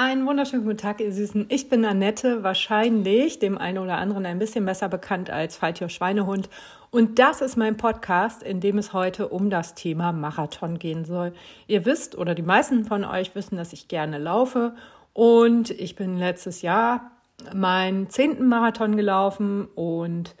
Einen wunderschönen guten Tag, ihr Süßen. Ich bin Annette, wahrscheinlich dem einen oder anderen ein bisschen besser bekannt als Faltier Schweinehund. Und das ist mein Podcast, in dem es heute um das Thema Marathon gehen soll. Ihr wisst oder die meisten von euch wissen, dass ich gerne laufe. Und ich bin letztes Jahr meinen zehnten Marathon gelaufen und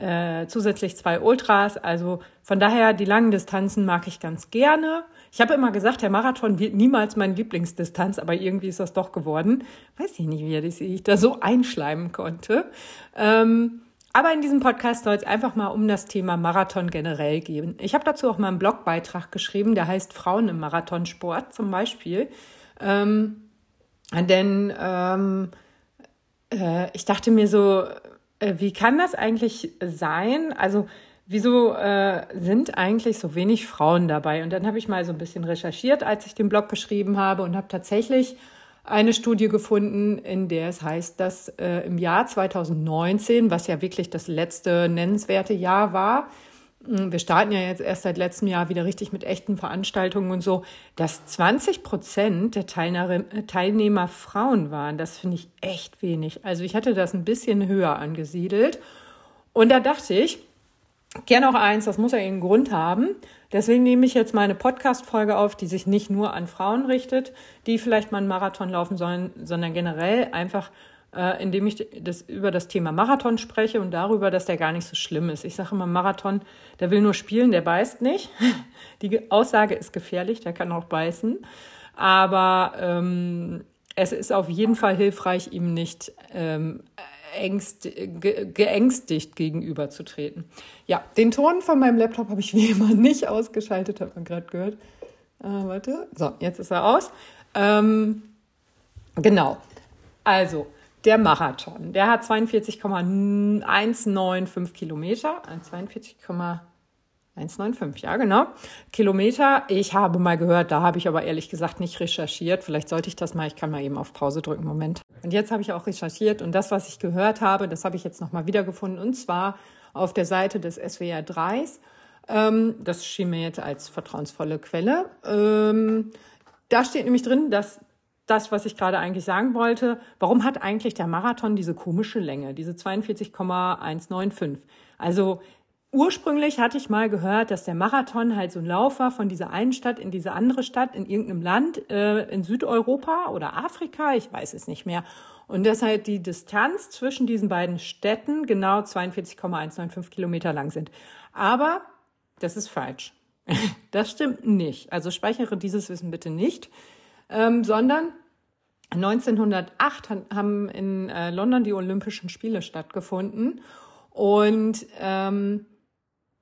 äh, zusätzlich zwei Ultras. Also von daher, die langen Distanzen mag ich ganz gerne. Ich habe immer gesagt, der Marathon wird niemals meine Lieblingsdistanz, aber irgendwie ist das doch geworden. Weiß ich nicht, wie ich da so einschleimen konnte. Ähm, aber in diesem Podcast soll es einfach mal um das Thema Marathon generell gehen. Ich habe dazu auch mal einen Blogbeitrag geschrieben, der heißt Frauen im Marathonsport zum Beispiel. Ähm, denn ähm, äh, ich dachte mir so, wie kann das eigentlich sein? Also wieso äh, sind eigentlich so wenig Frauen dabei? Und dann habe ich mal so ein bisschen recherchiert, als ich den Blog geschrieben habe und habe tatsächlich eine Studie gefunden, in der es heißt, dass äh, im Jahr 2019, was ja wirklich das letzte nennenswerte Jahr war, wir starten ja jetzt erst seit letztem Jahr wieder richtig mit echten Veranstaltungen und so, dass 20 Prozent der Teilnehmer, Frauen waren. Das finde ich echt wenig. Also ich hatte das ein bisschen höher angesiedelt. Und da dachte ich, Gerne auch eins, das muss ja einen Grund haben. Deswegen nehme ich jetzt meine Podcast-Folge auf, die sich nicht nur an Frauen richtet, die vielleicht mal einen Marathon laufen sollen, sondern generell einfach, äh, indem ich das, über das Thema Marathon spreche und darüber, dass der gar nicht so schlimm ist. Ich sage immer, Marathon, der will nur spielen, der beißt nicht. Die Aussage ist gefährlich, der kann auch beißen. Aber ähm, es ist auf jeden Fall hilfreich, ihm nicht ähm, ängst, ge, geängstigt gegenüberzutreten. Ja, den Ton von meinem Laptop habe ich wie immer nicht ausgeschaltet, hat man gerade gehört. Äh, warte, so, jetzt ist er aus. Ähm, genau, also der Marathon, der hat 42,195 Kilometer, 42, äh, 1,95, ja, genau. Kilometer. Ich habe mal gehört, da habe ich aber ehrlich gesagt nicht recherchiert. Vielleicht sollte ich das mal, ich kann mal eben auf Pause drücken, Moment. Und jetzt habe ich auch recherchiert und das, was ich gehört habe, das habe ich jetzt nochmal wiedergefunden und zwar auf der Seite des SWR 3. Ähm, das schien mir jetzt als vertrauensvolle Quelle. Ähm, da steht nämlich drin, dass das, was ich gerade eigentlich sagen wollte, warum hat eigentlich der Marathon diese komische Länge, diese 42,195? Also Ursprünglich hatte ich mal gehört, dass der Marathon halt so ein Lauf war von dieser einen Stadt in diese andere Stadt in irgendeinem Land äh, in Südeuropa oder Afrika, ich weiß es nicht mehr. Und dass halt die Distanz zwischen diesen beiden Städten genau 42,195 Kilometer lang sind. Aber das ist falsch. Das stimmt nicht. Also speichere dieses Wissen bitte nicht, ähm, sondern 1908 haben in äh, London die Olympischen Spiele stattgefunden und ähm,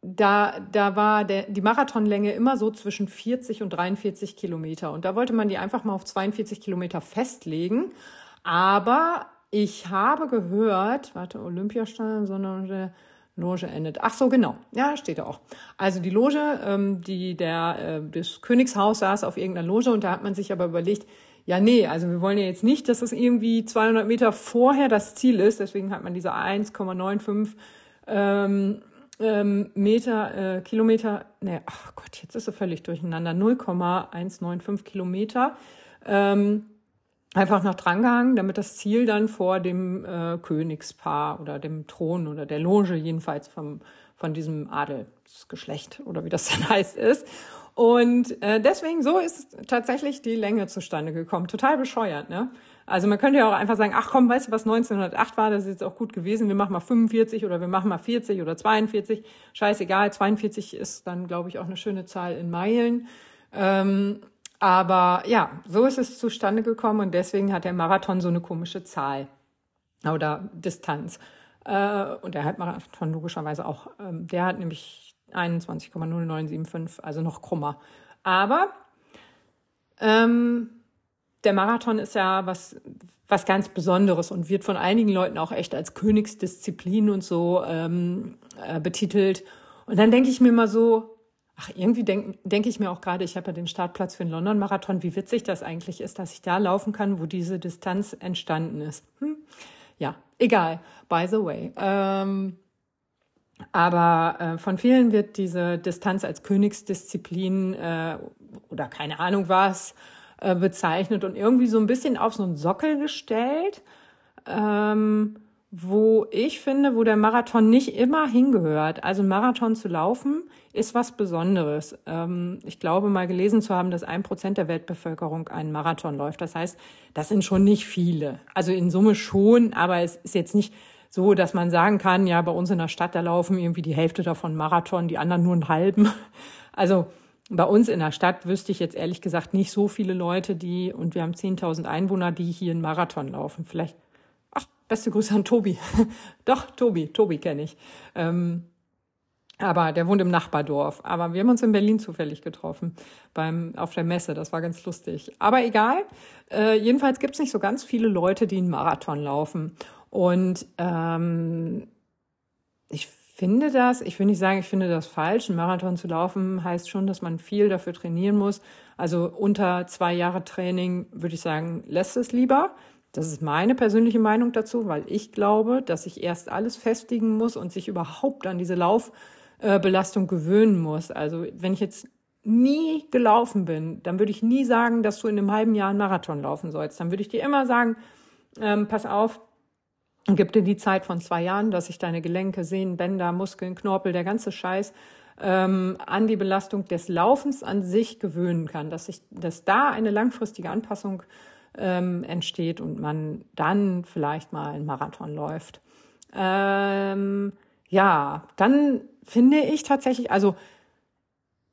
da, da war der, die Marathonlänge immer so zwischen 40 und 43 Kilometer. Und da wollte man die einfach mal auf 42 Kilometer festlegen. Aber ich habe gehört, warte, Olympiastadion, sondern Loge endet. Ach so, genau. Ja, steht da auch. Also die Loge, ähm, die der äh, des Königshaus saß auf irgendeiner Loge und da hat man sich aber überlegt, ja, nee, also wir wollen ja jetzt nicht, dass es irgendwie 200 Meter vorher das Ziel ist. Deswegen hat man diese 1,95 ähm, ähm, Meter, äh, Kilometer, ne, ach Gott, jetzt ist er völlig durcheinander, 0,195 Kilometer ähm, einfach noch drangehangen, damit das Ziel dann vor dem äh, Königspaar oder dem Thron oder der Loge jedenfalls vom, von diesem Adelsgeschlecht oder wie das dann heißt ist. Und äh, deswegen so ist tatsächlich die Länge zustande gekommen. Total bescheuert, ne? Also man könnte ja auch einfach sagen, ach komm, weißt du, was 1908 war, das ist jetzt auch gut gewesen, wir machen mal 45 oder wir machen mal 40 oder 42. Scheißegal, 42 ist dann, glaube ich, auch eine schöne Zahl in Meilen. Ähm, aber ja, so ist es zustande gekommen und deswegen hat der Marathon so eine komische Zahl oder Distanz. Äh, und der Halbmarathon logischerweise auch. Ähm, der hat nämlich 21,0975, also noch krummer. Aber ähm, der Marathon ist ja was, was ganz Besonderes und wird von einigen Leuten auch echt als Königsdisziplin und so ähm, äh, betitelt. Und dann denke ich mir mal so, ach, irgendwie denke denk ich mir auch gerade, ich habe ja den Startplatz für den London-Marathon, wie witzig das eigentlich ist, dass ich da laufen kann, wo diese Distanz entstanden ist. Hm? Ja, egal, by the way. Ähm, aber äh, von vielen wird diese Distanz als Königsdisziplin äh, oder keine Ahnung was äh, bezeichnet und irgendwie so ein bisschen auf so einen Sockel gestellt, ähm, wo ich finde, wo der Marathon nicht immer hingehört. Also Marathon zu laufen ist was Besonderes. Ähm, ich glaube mal gelesen zu haben, dass ein Prozent der Weltbevölkerung einen Marathon läuft. Das heißt, das sind schon nicht viele. Also in Summe schon, aber es ist jetzt nicht so, dass man sagen kann, ja, bei uns in der Stadt, da laufen irgendwie die Hälfte davon Marathon, die anderen nur einen halben. Also bei uns in der Stadt wüsste ich jetzt ehrlich gesagt nicht so viele Leute, die, und wir haben 10.000 Einwohner, die hier einen Marathon laufen. Vielleicht, ach, beste Grüße an Tobi. Doch, Tobi, Tobi kenne ich. Ähm, aber der wohnt im Nachbardorf. Aber wir haben uns in Berlin zufällig getroffen beim auf der Messe. Das war ganz lustig. Aber egal. Äh, jedenfalls gibt's nicht so ganz viele Leute, die einen Marathon laufen. Und ähm, ich finde das, ich will nicht sagen, ich finde das falsch. Ein Marathon zu laufen heißt schon, dass man viel dafür trainieren muss. Also unter zwei Jahre Training würde ich sagen, lässt es lieber. Das ist meine persönliche Meinung dazu, weil ich glaube, dass ich erst alles festigen muss und sich überhaupt an diese Laufbelastung gewöhnen muss. Also wenn ich jetzt nie gelaufen bin, dann würde ich nie sagen, dass du in einem halben Jahr einen Marathon laufen sollst. Dann würde ich dir immer sagen, ähm, pass auf, Gib dir die Zeit von zwei Jahren, dass sich deine Gelenke, Sehnen, Bänder, Muskeln, Knorpel, der ganze Scheiß ähm, an die Belastung des Laufens an sich gewöhnen kann, dass sich, dass da eine langfristige Anpassung ähm, entsteht und man dann vielleicht mal einen Marathon läuft. Ähm, ja, dann finde ich tatsächlich, also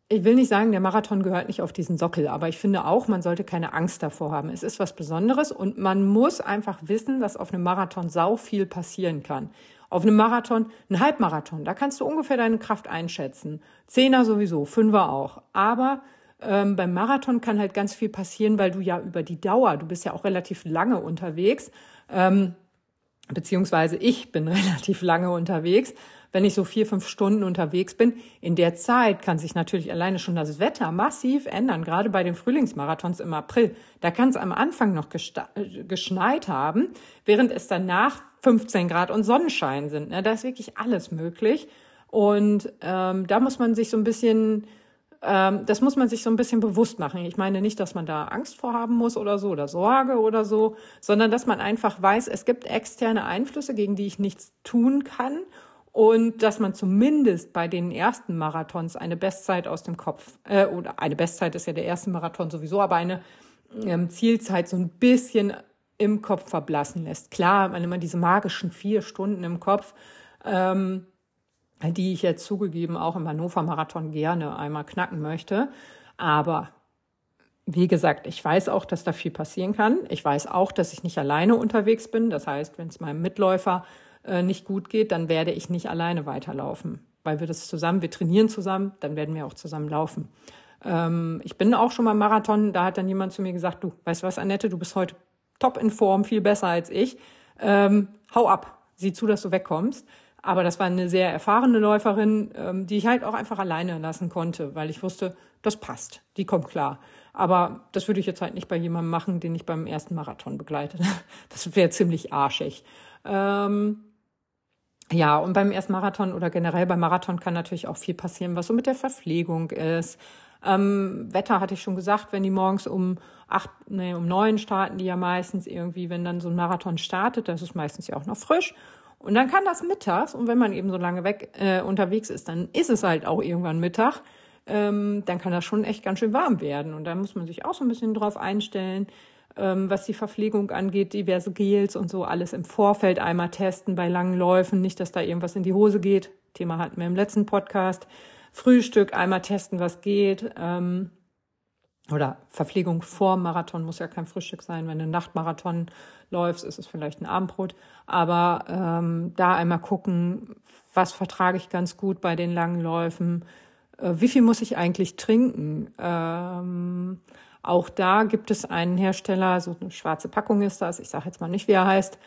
ich will nicht sagen, der Marathon gehört nicht auf diesen Sockel, aber ich finde auch, man sollte keine Angst davor haben. Es ist was Besonderes und man muss einfach wissen, dass auf einem Marathon sau viel passieren kann. Auf einem Marathon, ein Halbmarathon, da kannst du ungefähr deine Kraft einschätzen. Zehner sowieso, Fünfer auch. Aber ähm, beim Marathon kann halt ganz viel passieren, weil du ja über die Dauer, du bist ja auch relativ lange unterwegs, ähm, beziehungsweise ich bin relativ lange unterwegs wenn ich so vier, fünf Stunden unterwegs bin. In der Zeit kann sich natürlich alleine schon das Wetter massiv ändern, gerade bei den Frühlingsmarathons im April. Da kann es am Anfang noch geschneit haben, während es danach 15 Grad und Sonnenschein sind. Ne? Da ist wirklich alles möglich. Und ähm, da muss man sich so ein bisschen, ähm, das muss man sich so ein bisschen bewusst machen. Ich meine nicht, dass man da Angst vorhaben muss oder so oder Sorge oder so, sondern dass man einfach weiß, es gibt externe Einflüsse, gegen die ich nichts tun kann und dass man zumindest bei den ersten Marathons eine Bestzeit aus dem Kopf, äh, oder eine Bestzeit ist ja der erste Marathon sowieso, aber eine ähm, Zielzeit so ein bisschen im Kopf verblassen lässt. Klar, man immer diese magischen vier Stunden im Kopf, ähm, die ich jetzt zugegeben auch im Hannover Marathon gerne einmal knacken möchte. Aber wie gesagt, ich weiß auch, dass da viel passieren kann. Ich weiß auch, dass ich nicht alleine unterwegs bin. Das heißt, wenn es meinem Mitläufer äh, nicht gut geht, dann werde ich nicht alleine weiterlaufen, weil wir das zusammen, wir trainieren zusammen, dann werden wir auch zusammen laufen. Ähm, ich bin auch schon mal Marathon, da hat dann jemand zu mir gesagt, du, weißt du was, Annette, du bist heute top in Form, viel besser als ich. Ähm, hau ab, sieh zu, dass du wegkommst. Aber das war eine sehr erfahrene Läuferin, ähm, die ich halt auch einfach alleine lassen konnte, weil ich wusste, das passt, die kommt klar. Aber das würde ich jetzt halt nicht bei jemandem machen, den ich beim ersten Marathon begleite. Das wäre ziemlich arschig. Ähm, ja, und beim ersten Marathon oder generell beim Marathon kann natürlich auch viel passieren, was so mit der Verpflegung ist. Ähm, Wetter hatte ich schon gesagt, wenn die morgens um acht, nee, um neun starten die ja meistens irgendwie, wenn dann so ein Marathon startet, das ist meistens ja auch noch frisch. Und dann kann das mittags, und wenn man eben so lange weg äh, unterwegs ist, dann ist es halt auch irgendwann Mittag, ähm, dann kann das schon echt ganz schön warm werden. Und da muss man sich auch so ein bisschen drauf einstellen ähm, was die Verpflegung angeht, diverse Gels und so, alles im Vorfeld einmal testen bei langen Läufen, nicht, dass da irgendwas in die Hose geht. Thema hatten wir im letzten Podcast. Frühstück einmal testen, was geht. Ähm, oder Verpflegung vor Marathon muss ja kein Frühstück sein. Wenn du Nachtmarathon läufst, ist es vielleicht ein Abendbrot. Aber ähm, da einmal gucken, was vertrage ich ganz gut bei den langen Läufen. Äh, wie viel muss ich eigentlich trinken? Ähm, auch da gibt es einen Hersteller, so eine schwarze Packung ist das, ich sage jetzt mal nicht, wie er heißt.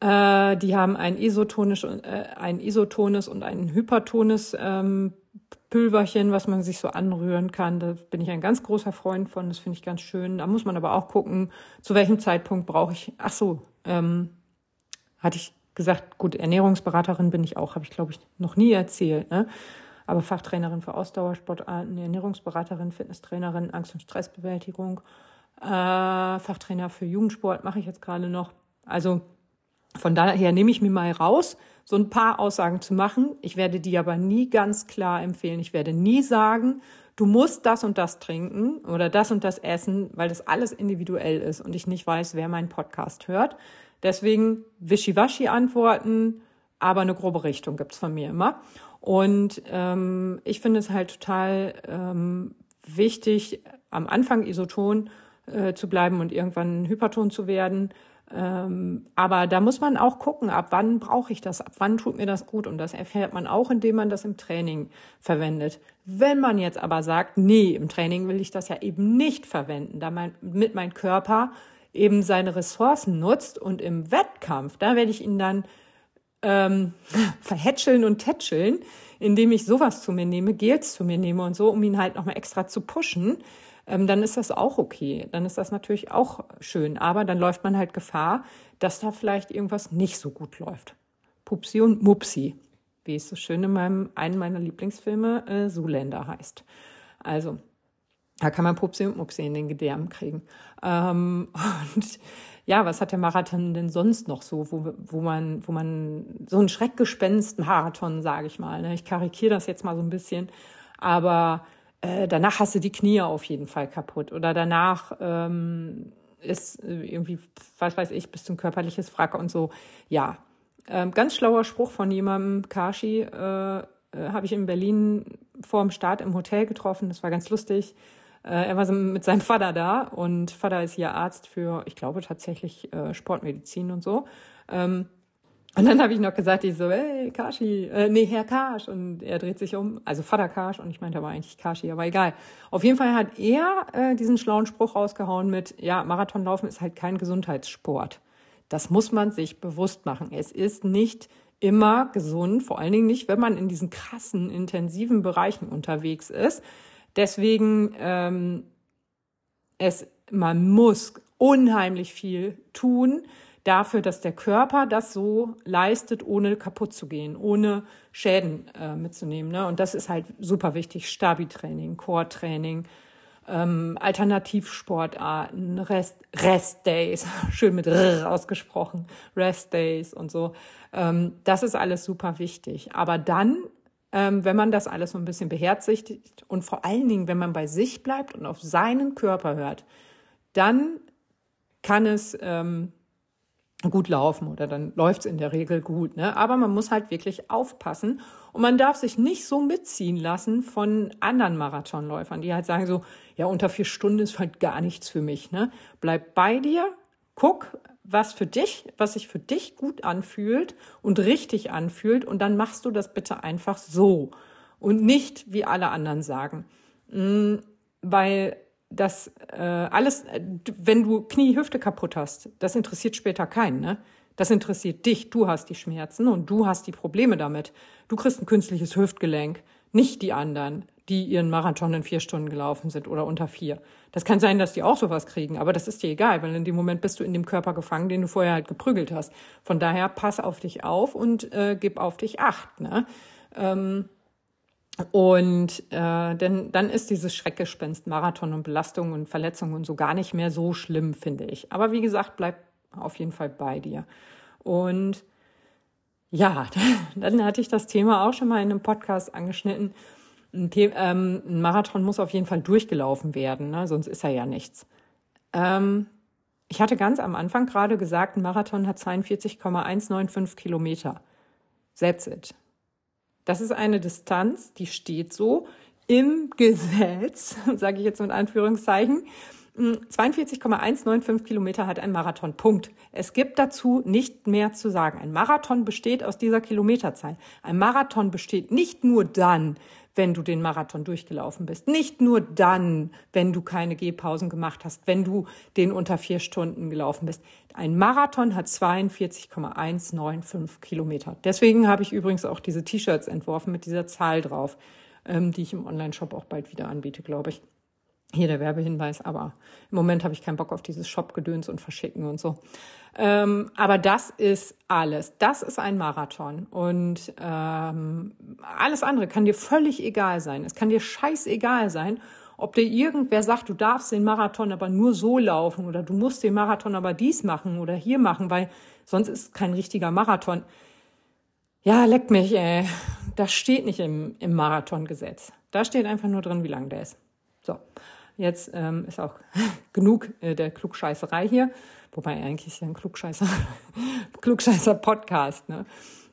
Äh, die haben ein isotonisch, äh, ein isotones und ein hypertones ähm, Pülverchen, was man sich so anrühren kann. Da bin ich ein ganz großer Freund von. Das finde ich ganz schön. Da muss man aber auch gucken, zu welchem Zeitpunkt brauche ich. Ach so, ähm, hatte ich gesagt, gut, Ernährungsberaterin bin ich auch, habe ich glaube ich noch nie erzählt. Ne? Aber Fachtrainerin für Ausdauersportarten, Ernährungsberaterin, Fitnesstrainerin, Angst- und Stressbewältigung, äh, Fachtrainer für Jugendsport mache ich jetzt gerade noch. Also von daher nehme ich mir mal raus, so ein paar Aussagen zu machen. Ich werde die aber nie ganz klar empfehlen. Ich werde nie sagen, du musst das und das trinken oder das und das essen, weil das alles individuell ist und ich nicht weiß, wer meinen Podcast hört. Deswegen wischiwaschi antworten, aber eine grobe Richtung gibt's von mir immer. Und ähm, ich finde es halt total ähm, wichtig, am Anfang isoton äh, zu bleiben und irgendwann hyperton zu werden. Ähm, aber da muss man auch gucken, ab wann brauche ich das, ab wann tut mir das gut. Und das erfährt man auch, indem man das im Training verwendet. Wenn man jetzt aber sagt, nee, im Training will ich das ja eben nicht verwenden, damit mein Körper eben seine Ressourcen nutzt und im Wettkampf, da werde ich ihn dann ähm, verhätscheln und tätscheln, indem ich sowas zu mir nehme, Gels zu mir nehme und so, um ihn halt nochmal extra zu pushen ähm, dann ist das auch okay. Dann ist das natürlich auch schön. Aber dann läuft man halt Gefahr, dass da vielleicht irgendwas nicht so gut läuft. Pupsi und Mupsi, wie es so schön in meinem, einem meiner Lieblingsfilme äh, Zuländer heißt. Also, da kann man Pupsi und Mupsi in den Gedärmen kriegen. Ähm, und ja, was hat der Marathon denn sonst noch so, wo, wo man, wo man so ein Schreckgespenst-Marathon, sage ich mal. Ne? Ich karikiere das jetzt mal so ein bisschen, aber äh, danach hast du die Knie auf jeden Fall kaputt oder danach ähm, ist irgendwie, was weiß ich, bist du ein körperliches Wrack und so. Ja, ähm, ganz schlauer Spruch von jemandem, Kashi, äh, äh, habe ich in Berlin vor dem Start im Hotel getroffen. Das war ganz lustig. Äh, er war mit seinem Vater da und Vater ist hier Arzt für, ich glaube tatsächlich äh, Sportmedizin und so. Ähm, und dann habe ich noch gesagt, ich so, hey, Kashi, äh, nee, Herr Kasch. Und er dreht sich um, also Vater Kasch, und ich meinte aber eigentlich Kashi, aber egal. Auf jeden Fall hat er äh, diesen schlauen Spruch rausgehauen mit, ja, Marathonlaufen ist halt kein Gesundheitssport. Das muss man sich bewusst machen. Es ist nicht immer gesund, vor allen Dingen nicht, wenn man in diesen krassen, intensiven Bereichen unterwegs ist. Deswegen, ähm, es, man muss unheimlich viel tun, dafür, dass der Körper das so leistet, ohne kaputt zu gehen, ohne Schäden äh, mitzunehmen. Ne? Und das ist halt super wichtig. Stabi-Training, Core-Training, ähm, Alternativsportarten, Rest, Rest-Days, schön mit R ausgesprochen, Rest-Days und so. Ähm, das ist alles super wichtig. Aber dann, wenn man das alles so ein bisschen beherzigt und vor allen Dingen, wenn man bei sich bleibt und auf seinen Körper hört, dann kann es ähm, gut laufen oder dann läuft's in der Regel gut. Ne? Aber man muss halt wirklich aufpassen und man darf sich nicht so mitziehen lassen von anderen Marathonläufern, die halt sagen so, ja, unter vier Stunden ist halt gar nichts für mich. Ne? Bleib bei dir, guck, was für dich, was sich für dich gut anfühlt und richtig anfühlt und dann machst du das bitte einfach so und nicht wie alle anderen sagen. Mm, weil das äh, alles, wenn du Knie, Hüfte kaputt hast, das interessiert später keinen, ne? Das interessiert dich. Du hast die Schmerzen und du hast die Probleme damit. Du kriegst ein künstliches Hüftgelenk, nicht die anderen, die ihren Marathon in vier Stunden gelaufen sind oder unter vier. Das kann sein, dass die auch sowas kriegen, aber das ist dir egal, weil in dem Moment bist du in dem Körper gefangen, den du vorher halt geprügelt hast. Von daher pass auf dich auf und äh, gib auf dich acht. Ne? Ähm, und äh, denn dann ist dieses Schreckgespenst Marathon und Belastung und Verletzungen und so gar nicht mehr so schlimm, finde ich. Aber wie gesagt, bleib auf jeden Fall bei dir. Und ja, dann hatte ich das Thema auch schon mal in einem Podcast angeschnitten. Ein, ähm, ein Marathon muss auf jeden Fall durchgelaufen werden, ne? sonst ist er ja nichts. Ähm, ich hatte ganz am Anfang gerade gesagt, ein Marathon hat 42,195 Kilometer. That's it. Das ist eine Distanz, die steht so im Gesetz, sage ich jetzt mit Anführungszeichen. 42,195 hm, Kilometer hat ein Marathon. Punkt. Es gibt dazu nicht mehr zu sagen. Ein Marathon besteht aus dieser Kilometerzahl. Ein Marathon besteht nicht nur dann, wenn du den Marathon durchgelaufen bist. Nicht nur dann, wenn du keine Gehpausen gemacht hast, wenn du den unter vier Stunden gelaufen bist. Ein Marathon hat 42,195 Kilometer. Deswegen habe ich übrigens auch diese T-Shirts entworfen mit dieser Zahl drauf, ähm, die ich im Online-Shop auch bald wieder anbiete, glaube ich. Hier der Werbehinweis, aber im Moment habe ich keinen Bock auf dieses Shop-Gedöns und Verschicken und so. Ähm, aber das ist alles. Das ist ein Marathon. Und ähm, alles andere kann dir völlig egal sein. Es kann dir scheißegal sein, ob dir irgendwer sagt, du darfst den Marathon aber nur so laufen oder du musst den Marathon aber dies machen oder hier machen, weil sonst ist kein richtiger Marathon. Ja, leck mich, ey. Das steht nicht im, im Marathongesetz. Da steht einfach nur drin, wie lang der ist. So. Jetzt ähm, ist auch genug äh, der Klugscheißerei hier. Wobei eigentlich ist ja ein Klugscheißer, Klugscheißer Podcast. Ne?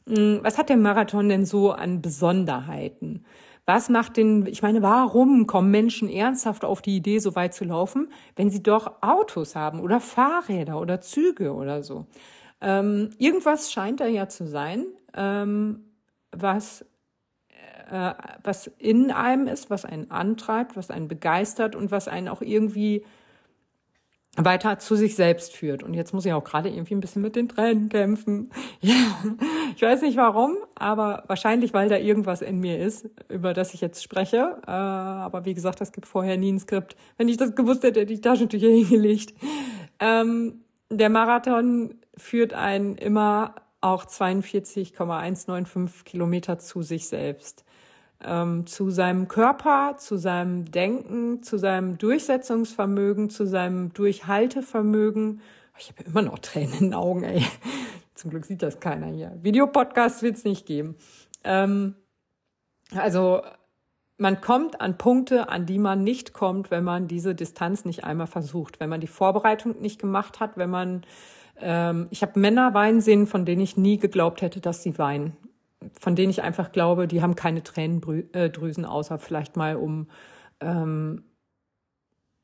Mm, was hat der Marathon denn so an Besonderheiten? Was macht den, ich meine, warum kommen Menschen ernsthaft auf die Idee, so weit zu laufen, wenn sie doch Autos haben oder Fahrräder oder Züge oder so? Ähm, irgendwas scheint da ja zu sein, ähm, was äh, was in einem ist, was einen antreibt, was einen begeistert und was einen auch irgendwie weiter zu sich selbst führt. Und jetzt muss ich auch gerade irgendwie ein bisschen mit den Tränen kämpfen. Ja, ich weiß nicht warum, aber wahrscheinlich, weil da irgendwas in mir ist, über das ich jetzt spreche. Äh, aber wie gesagt, es gibt vorher nie ein Skript. Wenn ich das gewusst hätte, hätte ich Taschentücher hingelegt. Ähm, der Marathon führt einen immer auch 42,195 Kilometer zu sich selbst ähm, zu seinem Körper, zu seinem Denken, zu seinem Durchsetzungsvermögen, zu seinem Durchhaltevermögen. Ich habe immer noch Tränen in den Augen, ey. Zum Glück sieht das keiner hier. Videopodcast wird es nicht geben. Ähm, also man kommt an Punkte, an die man nicht kommt, wenn man diese Distanz nicht einmal versucht, wenn man die Vorbereitung nicht gemacht hat, wenn man ähm, ich habe Männer weinen sehen, von denen ich nie geglaubt hätte, dass sie weinen von denen ich einfach glaube, die haben keine Tränendrüsen, außer vielleicht mal um ähm,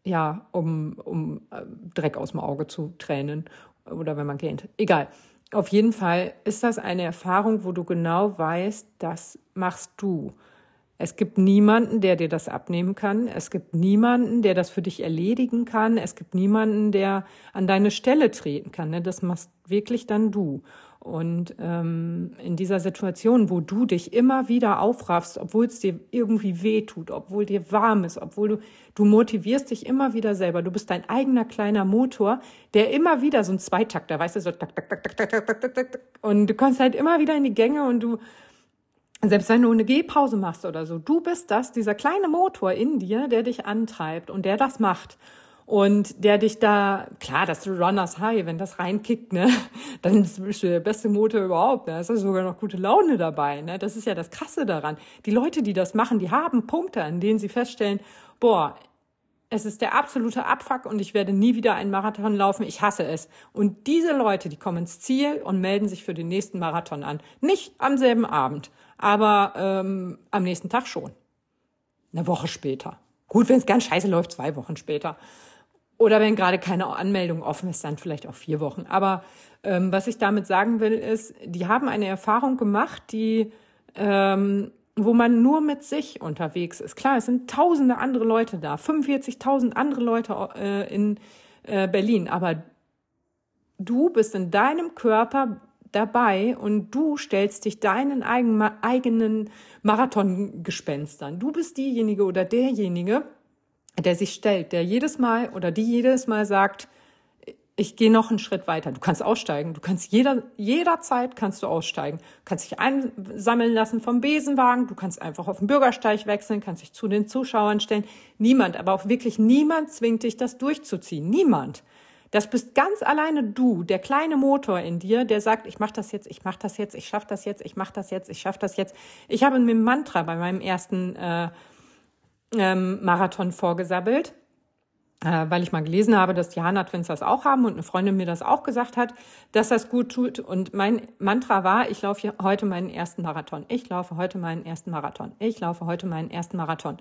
ja, um, um äh, Dreck aus dem Auge zu tränen oder wenn man gähnt. Egal. Auf jeden Fall ist das eine Erfahrung, wo du genau weißt, das machst du. Es gibt niemanden, der dir das abnehmen kann. Es gibt niemanden, der das für dich erledigen kann. Es gibt niemanden, der an deine Stelle treten kann. Ne? Das machst wirklich dann du. Und ähm, in dieser Situation, wo du dich immer wieder aufraffst, obwohl es dir irgendwie weh tut, obwohl dir warm ist, obwohl du, du motivierst dich immer wieder selber. Du bist dein eigener kleiner Motor, der immer wieder so ein Zweitakter, weißt du, so tak, tak, tak, tak, tak, tak, tak, tak, und du kommst halt immer wieder in die Gänge und du, selbst wenn du eine Gehpause machst oder so, du bist das, dieser kleine Motor in dir, der dich antreibt und der das macht und der dich da, klar, das Runners High, wenn das reinkickt, ne, dann bist du der beste Motor überhaupt, ne? ist sogar noch gute Laune dabei, ne, das ist ja das Krasse daran. Die Leute, die das machen, die haben Punkte, an denen sie feststellen, boah, es ist der absolute Abfuck und ich werde nie wieder einen Marathon laufen. Ich hasse es. Und diese Leute, die kommen ins Ziel und melden sich für den nächsten Marathon an. Nicht am selben Abend, aber ähm, am nächsten Tag schon. Eine Woche später. Gut, wenn es ganz scheiße läuft, zwei Wochen später. Oder wenn gerade keine Anmeldung offen ist, dann vielleicht auch vier Wochen. Aber ähm, was ich damit sagen will, ist, die haben eine Erfahrung gemacht, die, ähm, wo man nur mit sich unterwegs ist. Klar, es sind tausende andere Leute da, 45.000 andere Leute äh, in äh, Berlin, aber du bist in deinem Körper dabei und du stellst dich deinen eigenen, Marathongespenstern. Du bist diejenige oder derjenige, der sich stellt, der jedes Mal oder die jedes Mal sagt, ich gehe noch einen Schritt weiter. Du kannst aussteigen. Du kannst jeder, jederzeit kannst du aussteigen. Du kannst dich einsammeln lassen vom Besenwagen. Du kannst einfach auf den Bürgersteig wechseln, kannst dich zu den Zuschauern stellen. Niemand, aber auch wirklich niemand zwingt dich, das durchzuziehen. Niemand. Das bist ganz alleine du, der kleine Motor in dir, der sagt, ich mache das jetzt, ich mache das jetzt, ich schaffe das jetzt, ich mache das jetzt, ich schaffe das jetzt. Ich habe mir ein Mantra bei meinem ersten äh, ähm, Marathon vorgesabbelt, äh, weil ich mal gelesen habe, dass die Hanna-Twins das auch haben und eine Freundin mir das auch gesagt hat, dass das gut tut. Und mein Mantra war, ich laufe heute meinen ersten Marathon. Ich laufe heute meinen ersten Marathon. Ich laufe heute meinen ersten Marathon.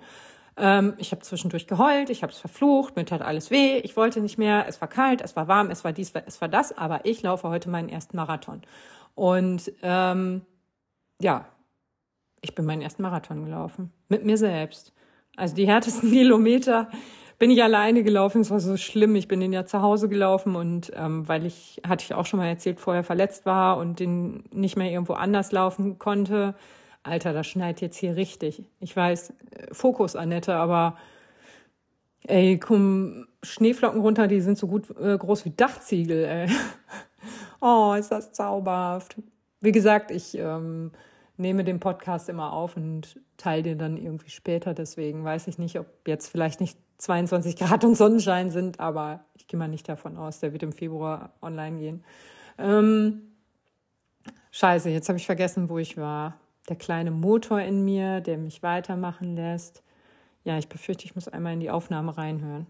Ähm, ich habe zwischendurch geheult, ich habe es verflucht, mir tat alles weh, ich wollte nicht mehr, es war kalt, es war warm, es war dies, es war das, aber ich laufe heute meinen ersten Marathon. Und ähm, ja, ich bin meinen ersten Marathon gelaufen. Mit mir selbst. Also die härtesten Kilometer bin ich alleine gelaufen. Es war so schlimm. Ich bin den ja zu Hause gelaufen und ähm, weil ich, hatte ich auch schon mal erzählt, vorher verletzt war und den nicht mehr irgendwo anders laufen konnte. Alter, das schneit jetzt hier richtig. Ich weiß, äh, Fokus, Annette, aber Ey, komm, Schneeflocken runter, die sind so gut äh, groß wie Dachziegel, ey. oh, ist das zauberhaft. Wie gesagt, ich ähm, nehme den Podcast immer auf und teile den dann irgendwie später. Deswegen weiß ich nicht, ob jetzt vielleicht nicht 22 Grad und Sonnenschein sind, aber ich gehe mal nicht davon aus. Der wird im Februar online gehen. Ähm, scheiße, jetzt habe ich vergessen, wo ich war. Der kleine Motor in mir, der mich weitermachen lässt. Ja, ich befürchte, ich muss einmal in die Aufnahme reinhören.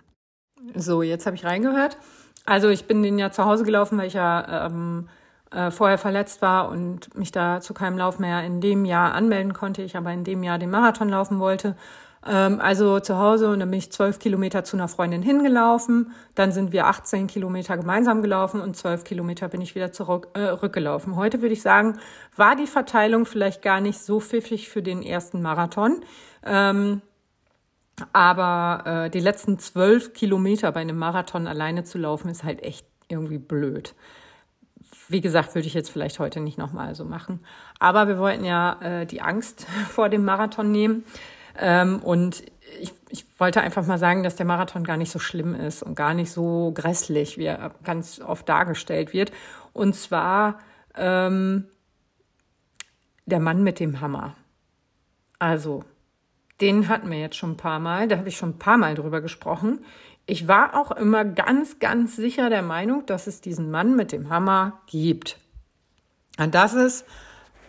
So, jetzt habe ich reingehört. Also ich bin den ja zu Hause gelaufen, weil ich ja ähm, äh, vorher verletzt war und mich da zu keinem Lauf mehr in dem Jahr anmelden konnte. Ich aber in dem Jahr den Marathon laufen wollte. Ähm, also zu Hause und dann bin ich zwölf Kilometer zu einer Freundin hingelaufen. Dann sind wir 18 Kilometer gemeinsam gelaufen und zwölf Kilometer bin ich wieder zurückgelaufen. Äh, Heute würde ich sagen, war die Verteilung vielleicht gar nicht so pfiffig für den ersten Marathon. Ähm, aber äh, die letzten zwölf Kilometer bei einem Marathon alleine zu laufen, ist halt echt irgendwie blöd. Wie gesagt, würde ich jetzt vielleicht heute nicht nochmal so machen. Aber wir wollten ja äh, die Angst vor dem Marathon nehmen. Ähm, und ich, ich wollte einfach mal sagen, dass der Marathon gar nicht so schlimm ist und gar nicht so grässlich, wie er ganz oft dargestellt wird. Und zwar ähm, der Mann mit dem Hammer. Also, den hatten wir jetzt schon ein paar Mal, da habe ich schon ein paar Mal drüber gesprochen. Ich war auch immer ganz, ganz sicher der Meinung, dass es diesen Mann mit dem Hammer gibt. Und dass es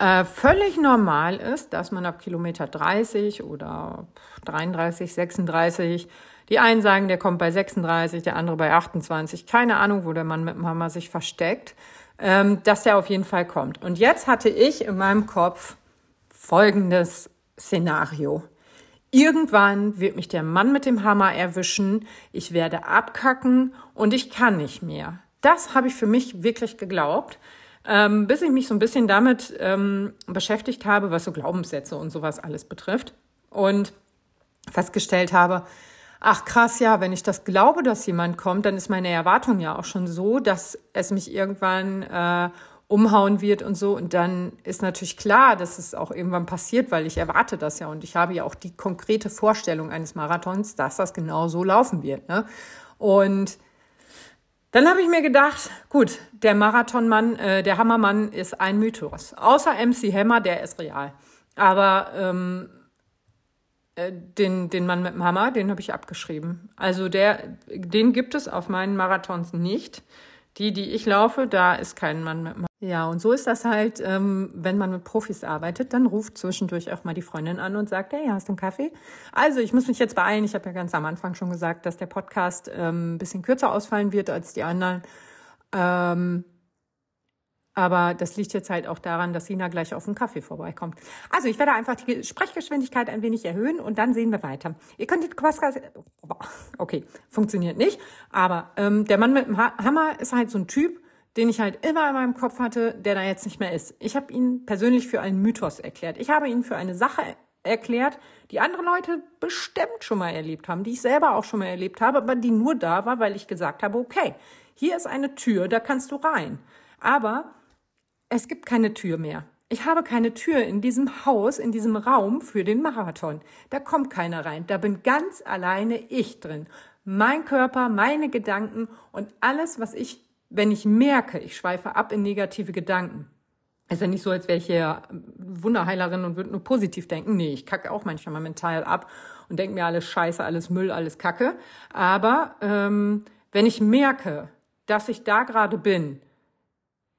äh, völlig normal ist, dass man ab Kilometer 30 oder 33, 36, die einen sagen, der kommt bei 36, der andere bei 28, keine Ahnung, wo der Mann mit dem Hammer sich versteckt, ähm, dass der auf jeden Fall kommt. Und jetzt hatte ich in meinem Kopf folgendes Szenario. Irgendwann wird mich der Mann mit dem Hammer erwischen, ich werde abkacken und ich kann nicht mehr. Das habe ich für mich wirklich geglaubt, ähm, bis ich mich so ein bisschen damit ähm, beschäftigt habe, was so Glaubenssätze und sowas alles betrifft. Und festgestellt habe, ach krass, ja, wenn ich das glaube, dass jemand kommt, dann ist meine Erwartung ja auch schon so, dass es mich irgendwann äh, umhauen wird und so. Und dann ist natürlich klar, dass es auch irgendwann passiert, weil ich erwarte das ja. Und ich habe ja auch die konkrete Vorstellung eines Marathons, dass das genau so laufen wird. Ne? Und dann habe ich mir gedacht, gut, der Marathonmann, äh, der Hammermann ist ein Mythos. Außer MC Hammer, der ist real. Aber ähm, äh, den, den Mann mit dem Hammer, den habe ich abgeschrieben. Also der, den gibt es auf meinen Marathons nicht. Die, die ich laufe, da ist kein Mann mit Ja, und so ist das halt, ähm, wenn man mit Profis arbeitet, dann ruft zwischendurch auch mal die Freundin an und sagt, hey, hast du einen Kaffee? Also, ich muss mich jetzt beeilen. Ich habe ja ganz am Anfang schon gesagt, dass der Podcast ähm, ein bisschen kürzer ausfallen wird als die anderen. Ähm, aber das liegt jetzt halt auch daran, dass Sina gleich auf den Kaffee vorbeikommt. Also ich werde einfach die Sprechgeschwindigkeit ein wenig erhöhen und dann sehen wir weiter. Ihr könnt die Podcast... Okay, funktioniert nicht. Aber ähm, der Mann mit dem Hammer ist halt so ein Typ, den ich halt immer in meinem Kopf hatte, der da jetzt nicht mehr ist. Ich habe ihn persönlich für einen Mythos erklärt. Ich habe ihn für eine Sache erklärt, die andere Leute bestimmt schon mal erlebt haben, die ich selber auch schon mal erlebt habe, aber die nur da war, weil ich gesagt habe, okay, hier ist eine Tür, da kannst du rein. Aber es gibt keine Tür mehr. Ich habe keine Tür in diesem Haus, in diesem Raum für den Marathon. Da kommt keiner rein. Da bin ganz alleine ich drin. Mein Körper, meine Gedanken und alles, was ich, wenn ich merke, ich schweife ab in negative Gedanken. Ist ja nicht so, als wäre ich hier Wunderheilerin und würde nur positiv denken. Nee, ich kacke auch manchmal mal mental ab und denke mir alles Scheiße, alles Müll, alles Kacke. Aber ähm, wenn ich merke, dass ich da gerade bin,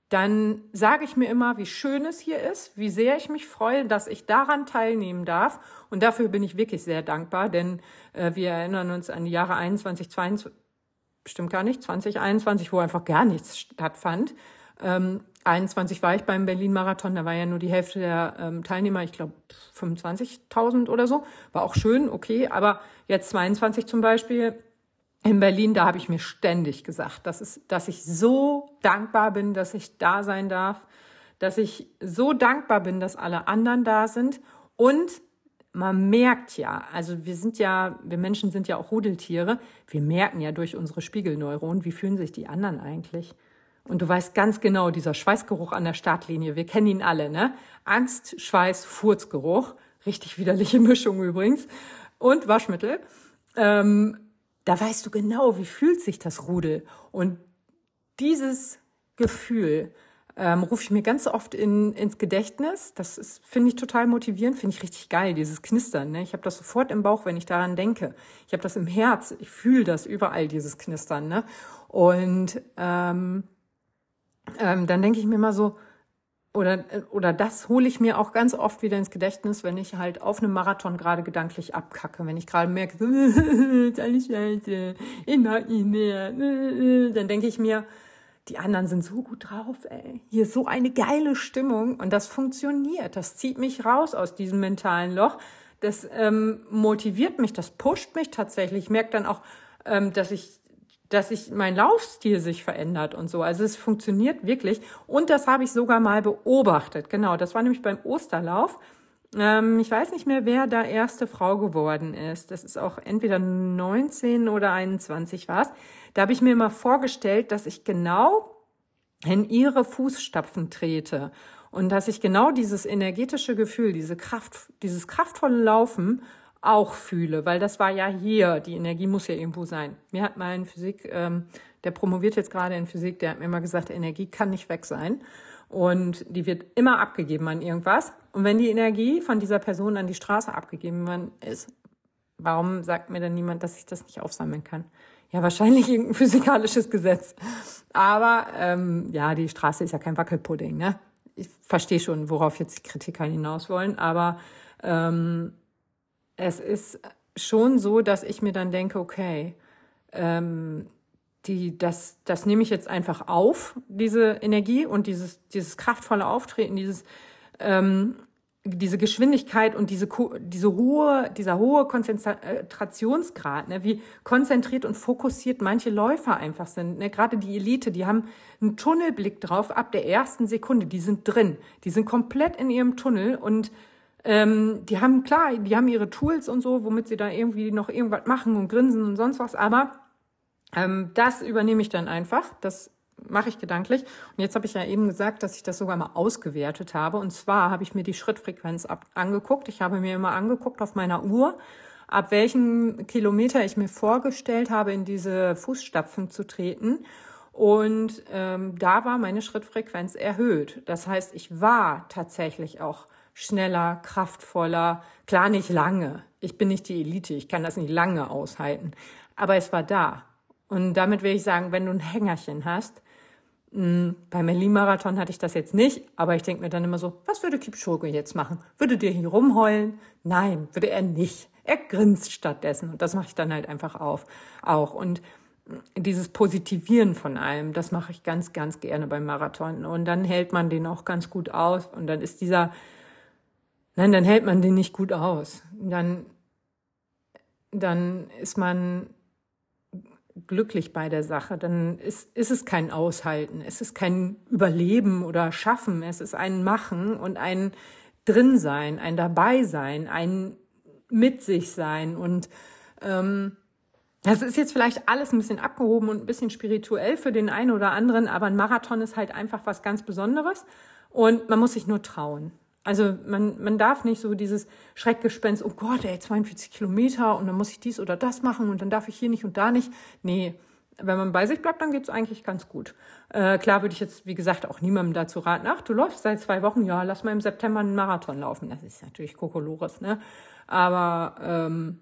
dann sage ich mir immer, wie schön es hier ist, wie sehr ich mich freue, dass ich daran teilnehmen darf. Und dafür bin ich wirklich sehr dankbar, denn äh, wir erinnern uns an die Jahre 21, 22, bestimmt gar nicht, 2021, wo einfach gar nichts stattfand. Ähm, 21 war ich beim Berlin-Marathon, da war ja nur die Hälfte der ähm, Teilnehmer, ich glaube 25.000 oder so. War auch schön, okay, aber jetzt 22 zum Beispiel, in Berlin, da habe ich mir ständig gesagt, dass, es, dass ich so dankbar bin, dass ich da sein darf, dass ich so dankbar bin, dass alle anderen da sind und man merkt ja, also wir sind ja, wir Menschen sind ja auch Rudeltiere, wir merken ja durch unsere Spiegelneuronen, wie fühlen sich die anderen eigentlich. Und du weißt ganz genau, dieser Schweißgeruch an der Startlinie, wir kennen ihn alle, ne? Angst, Schweiß, Furzgeruch, richtig widerliche Mischung übrigens, und Waschmittel. Ähm, da weißt du genau, wie fühlt sich das Rudel. Und dieses Gefühl ähm, rufe ich mir ganz oft in, ins Gedächtnis. Das finde ich total motivierend, finde ich richtig geil, dieses Knistern. Ne? Ich habe das sofort im Bauch, wenn ich daran denke. Ich habe das im Herz, ich fühle das überall, dieses Knistern. Ne? Und ähm, ähm, dann denke ich mir mal so, oder, oder das hole ich mir auch ganz oft wieder ins Gedächtnis, wenn ich halt auf einem Marathon gerade gedanklich abkacke. Wenn ich gerade merke, so, ist alles scheiße, ich mag nicht mehr, dann denke ich mir, die anderen sind so gut drauf, ey. Hier ist so eine geile Stimmung und das funktioniert. Das zieht mich raus aus diesem mentalen Loch. Das ähm, motiviert mich, das pusht mich tatsächlich. Ich merke dann auch, ähm, dass ich dass sich mein Laufstil sich verändert und so. Also es funktioniert wirklich. Und das habe ich sogar mal beobachtet. Genau, das war nämlich beim Osterlauf. Ähm, ich weiß nicht mehr, wer da erste Frau geworden ist. Das ist auch entweder 19 oder 21 war es. Da habe ich mir mal vorgestellt, dass ich genau in ihre Fußstapfen trete und dass ich genau dieses energetische Gefühl, diese Kraft, dieses kraftvolle Laufen auch fühle, weil das war ja hier, die Energie muss ja irgendwo sein. Mir hat mal in Physik, ähm, der promoviert jetzt gerade in Physik, der hat mir immer gesagt, Energie kann nicht weg sein und die wird immer abgegeben an irgendwas. Und wenn die Energie von dieser Person an die Straße abgegeben worden ist, warum sagt mir denn niemand, dass ich das nicht aufsammeln kann? Ja, wahrscheinlich irgendein physikalisches Gesetz. Aber ähm, ja, die Straße ist ja kein Wackelpudding, ne? Ich verstehe schon, worauf jetzt die Kritiker hinaus wollen, aber ähm, es ist schon so, dass ich mir dann denke, okay, ähm, die, das, das nehme ich jetzt einfach auf, diese Energie und dieses, dieses kraftvolle Auftreten, dieses, ähm, diese Geschwindigkeit und diese, diese hohe, dieser hohe Konzentrationsgrad, ne, wie konzentriert und fokussiert manche Läufer einfach sind. Ne? Gerade die Elite, die haben einen Tunnelblick drauf ab der ersten Sekunde, die sind drin, die sind komplett in ihrem Tunnel und ähm, die haben, klar, die haben ihre Tools und so, womit sie da irgendwie noch irgendwas machen und grinsen und sonst was, aber ähm, das übernehme ich dann einfach. Das mache ich gedanklich. Und jetzt habe ich ja eben gesagt, dass ich das sogar mal ausgewertet habe. Und zwar habe ich mir die Schrittfrequenz ab angeguckt. Ich habe mir immer angeguckt auf meiner Uhr, ab welchem Kilometer ich mir vorgestellt habe, in diese Fußstapfen zu treten. Und ähm, da war meine Schrittfrequenz erhöht. Das heißt, ich war tatsächlich auch schneller, kraftvoller. Klar nicht lange. Ich bin nicht die Elite, ich kann das nicht lange aushalten. Aber es war da. Und damit will ich sagen, wenn du ein Hängerchen hast, mh, hm, beim Berlin-Marathon hatte ich das jetzt nicht, aber ich denke mir dann immer so, was würde Kipchoge jetzt machen? Würde der hier rumheulen? Nein, würde er nicht. Er grinst stattdessen. Und das mache ich dann halt einfach auf, auch. Und dieses Positivieren von allem, das mache ich ganz, ganz gerne beim Marathon. Und dann hält man den auch ganz gut aus. Und dann ist dieser, Nein, dann hält man den nicht gut aus. Dann, dann ist man glücklich bei der Sache. Dann ist, ist es kein Aushalten. Es ist kein Überleben oder Schaffen. Es ist ein Machen und ein Drinsein, ein Dabeisein, ein mit sich sein. Und ähm, das ist jetzt vielleicht alles ein bisschen abgehoben und ein bisschen spirituell für den einen oder anderen, aber ein Marathon ist halt einfach was ganz Besonderes und man muss sich nur trauen. Also man, man darf nicht so dieses Schreckgespenst, oh Gott, ey, 42 Kilometer und dann muss ich dies oder das machen und dann darf ich hier nicht und da nicht. Nee, wenn man bei sich bleibt, dann geht's eigentlich ganz gut. Äh, klar würde ich jetzt, wie gesagt, auch niemandem dazu raten, ach, du läufst seit zwei Wochen, ja, lass mal im September einen Marathon laufen. Das ist natürlich Kokolores, ne? Aber ähm,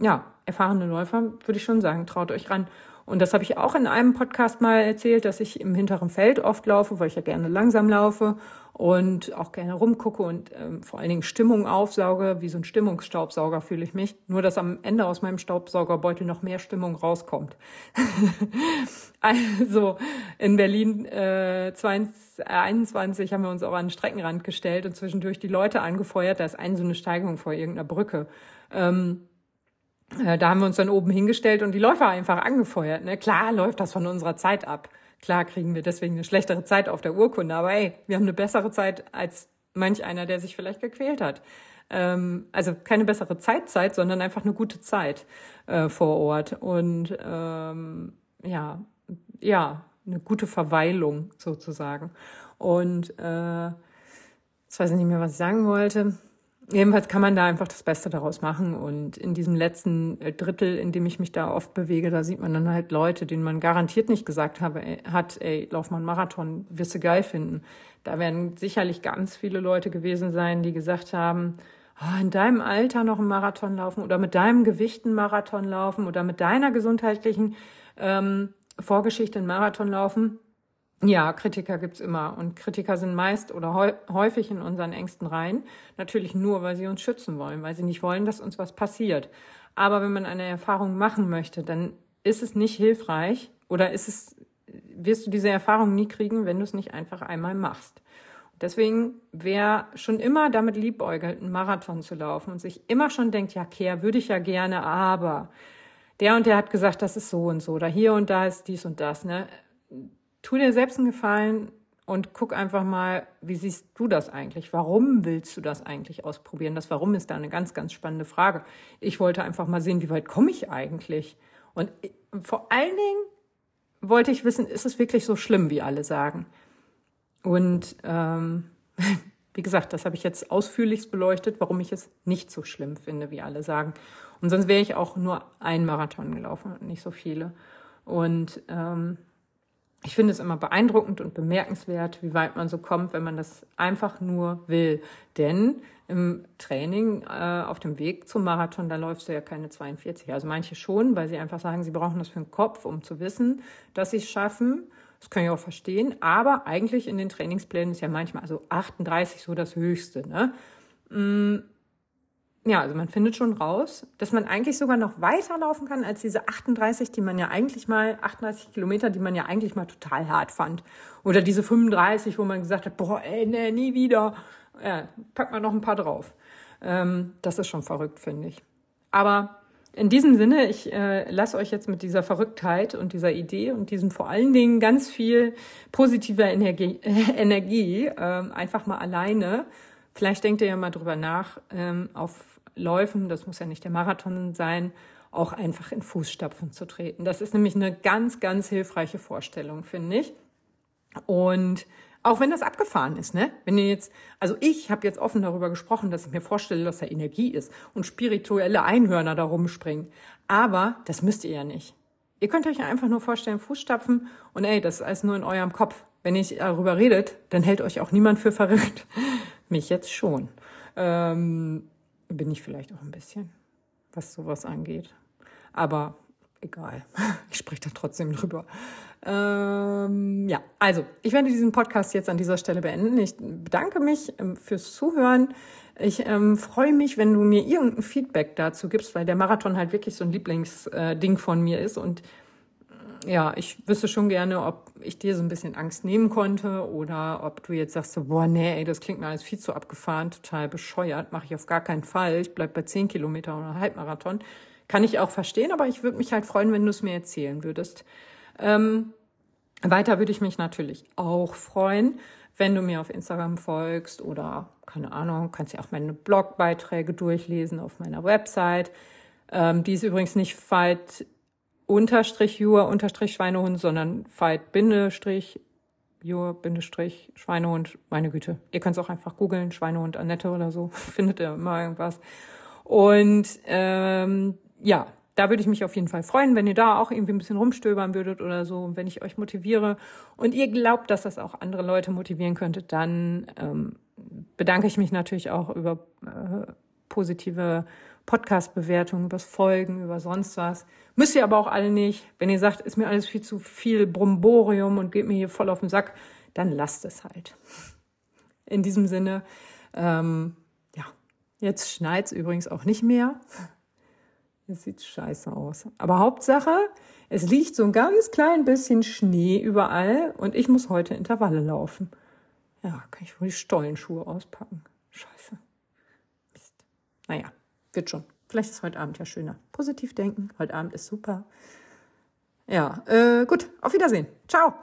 ja, erfahrene Läufer würde ich schon sagen, traut euch ran. Und das habe ich auch in einem Podcast mal erzählt, dass ich im hinteren Feld oft laufe, weil ich ja gerne langsam laufe und auch gerne rumgucke und ähm, vor allen Dingen Stimmung aufsauge. Wie so ein Stimmungsstaubsauger fühle ich mich. Nur, dass am Ende aus meinem Staubsaugerbeutel noch mehr Stimmung rauskommt. also in Berlin äh, 2021 haben wir uns auch an den Streckenrand gestellt und zwischendurch die Leute angefeuert. Da ist eine so eine Steigung vor irgendeiner Brücke. Ähm, äh, da haben wir uns dann oben hingestellt und die Läufer einfach angefeuert. Ne? Klar läuft das von unserer Zeit ab. Klar kriegen wir deswegen eine schlechtere Zeit auf der Urkunde, aber ey, wir haben eine bessere Zeit als manch einer, der sich vielleicht gequält hat. Ähm, also keine bessere Zeitzeit, sondern einfach eine gute Zeit äh, vor Ort. Und ähm, ja, ja, eine gute Verweilung sozusagen. Und äh, jetzt weiß ich nicht mehr, was ich sagen wollte. Jedenfalls kann man da einfach das Beste daraus machen. Und in diesem letzten äh, Drittel, in dem ich mich da oft bewege, da sieht man dann halt Leute, denen man garantiert nicht gesagt habe, ey, hat, ey, lauf mal einen Marathon, wirst du geil finden. Da werden sicherlich ganz viele Leute gewesen sein, die gesagt haben, oh, in deinem Alter noch einen Marathon laufen oder mit deinem Gewicht einen Marathon laufen oder mit deiner gesundheitlichen ähm, Vorgeschichte einen Marathon laufen. Ja, Kritiker gibt's immer. Und Kritiker sind meist oder häufig in unseren engsten Reihen. Natürlich nur, weil sie uns schützen wollen, weil sie nicht wollen, dass uns was passiert. Aber wenn man eine Erfahrung machen möchte, dann ist es nicht hilfreich oder ist es, wirst du diese Erfahrung nie kriegen, wenn du es nicht einfach einmal machst. Deswegen, wer schon immer damit liebäugelt, einen Marathon zu laufen und sich immer schon denkt, ja, Kehr, würde ich ja gerne, aber der und der hat gesagt, das ist so und so, oder hier und da ist dies und das, ne? Tu dir selbst einen Gefallen und guck einfach mal, wie siehst du das eigentlich? Warum willst du das eigentlich ausprobieren? Das Warum ist da eine ganz, ganz spannende Frage. Ich wollte einfach mal sehen, wie weit komme ich eigentlich? Und vor allen Dingen wollte ich wissen, ist es wirklich so schlimm, wie alle sagen? Und ähm, wie gesagt, das habe ich jetzt ausführlichst beleuchtet, warum ich es nicht so schlimm finde, wie alle sagen. Und sonst wäre ich auch nur einen Marathon gelaufen und nicht so viele. Und ähm, ich finde es immer beeindruckend und bemerkenswert, wie weit man so kommt, wenn man das einfach nur will. Denn im Training äh, auf dem Weg zum Marathon, da läufst du ja keine 42. Also manche schon, weil sie einfach sagen, sie brauchen das für den Kopf, um zu wissen, dass sie es schaffen. Das kann ich auch verstehen. Aber eigentlich in den Trainingsplänen ist ja manchmal also 38 so das Höchste. Ne? Ja, also man findet schon raus, dass man eigentlich sogar noch weiterlaufen kann als diese 38, die man ja eigentlich mal, 38 Kilometer, die man ja eigentlich mal total hart fand. Oder diese 35, wo man gesagt hat, boah, ey, nee, nie wieder. Ja, packt man noch ein paar drauf. Ähm, das ist schon verrückt, finde ich. Aber in diesem Sinne, ich äh, lasse euch jetzt mit dieser Verrücktheit und dieser Idee und diesem vor allen Dingen ganz viel positiver Energie, Energie äh, einfach mal alleine. Vielleicht denkt ihr ja mal drüber nach, ähm, auf Läufen, das muss ja nicht der Marathon sein, auch einfach in Fußstapfen zu treten. Das ist nämlich eine ganz, ganz hilfreiche Vorstellung, finde ich. Und auch wenn das abgefahren ist, ne? Wenn ihr jetzt, also ich habe jetzt offen darüber gesprochen, dass ich mir vorstelle, dass da Energie ist und spirituelle Einhörner da rumspringen. Aber das müsst ihr ja nicht. Ihr könnt euch einfach nur vorstellen, Fußstapfen und ey, das ist alles nur in eurem Kopf. Wenn ihr darüber redet, dann hält euch auch niemand für verrückt. Mich jetzt schon. Ähm, bin ich vielleicht auch ein bisschen, was sowas angeht. Aber egal, ich spreche da trotzdem drüber. Ähm, ja, also ich werde diesen Podcast jetzt an dieser Stelle beenden. Ich bedanke mich ähm, fürs Zuhören. Ich ähm, freue mich, wenn du mir irgendein Feedback dazu gibst, weil der Marathon halt wirklich so ein Lieblingsding äh, von mir ist und ja, ich wüsste schon gerne, ob ich dir so ein bisschen Angst nehmen konnte oder ob du jetzt sagst, so, boah, nee, ey, das klingt mir alles viel zu abgefahren, total bescheuert, mache ich auf gar keinen Fall. Ich bleib bei zehn Kilometer oder Halbmarathon. Kann ich auch verstehen, aber ich würde mich halt freuen, wenn du es mir erzählen würdest. Ähm, weiter würde ich mich natürlich auch freuen, wenn du mir auf Instagram folgst oder, keine Ahnung, kannst ja auch meine Blogbeiträge durchlesen auf meiner Website. Ähm, die ist übrigens nicht weit unterstrich Jur unterstrich Schweinehund, sondern Fight Bindestrich Jur Bindestrich Schweinehund. Meine Güte. Ihr könnt es auch einfach googeln, Schweinehund Annette oder so. Findet ihr immer irgendwas. Und ähm, ja, da würde ich mich auf jeden Fall freuen, wenn ihr da auch irgendwie ein bisschen rumstöbern würdet oder so. Und wenn ich euch motiviere und ihr glaubt, dass das auch andere Leute motivieren könnte, dann ähm, bedanke ich mich natürlich auch über äh, positive Podcast-Bewertungen, übers Folgen, über sonst was. Müsst ihr aber auch alle nicht. Wenn ihr sagt, ist mir alles viel zu viel Bromborium und geht mir hier voll auf den Sack, dann lasst es halt. In diesem Sinne, ähm, ja, jetzt schneit's übrigens auch nicht mehr. Es sieht scheiße aus. Aber Hauptsache, es liegt so ein ganz klein bisschen Schnee überall und ich muss heute Intervalle laufen. Ja, kann ich wohl die Stollenschuhe auspacken. Scheiße. Mist. Naja. Wird schon. Vielleicht ist heute Abend ja schöner. Positiv denken. Heute Abend ist super. Ja, äh, gut. Auf Wiedersehen. Ciao.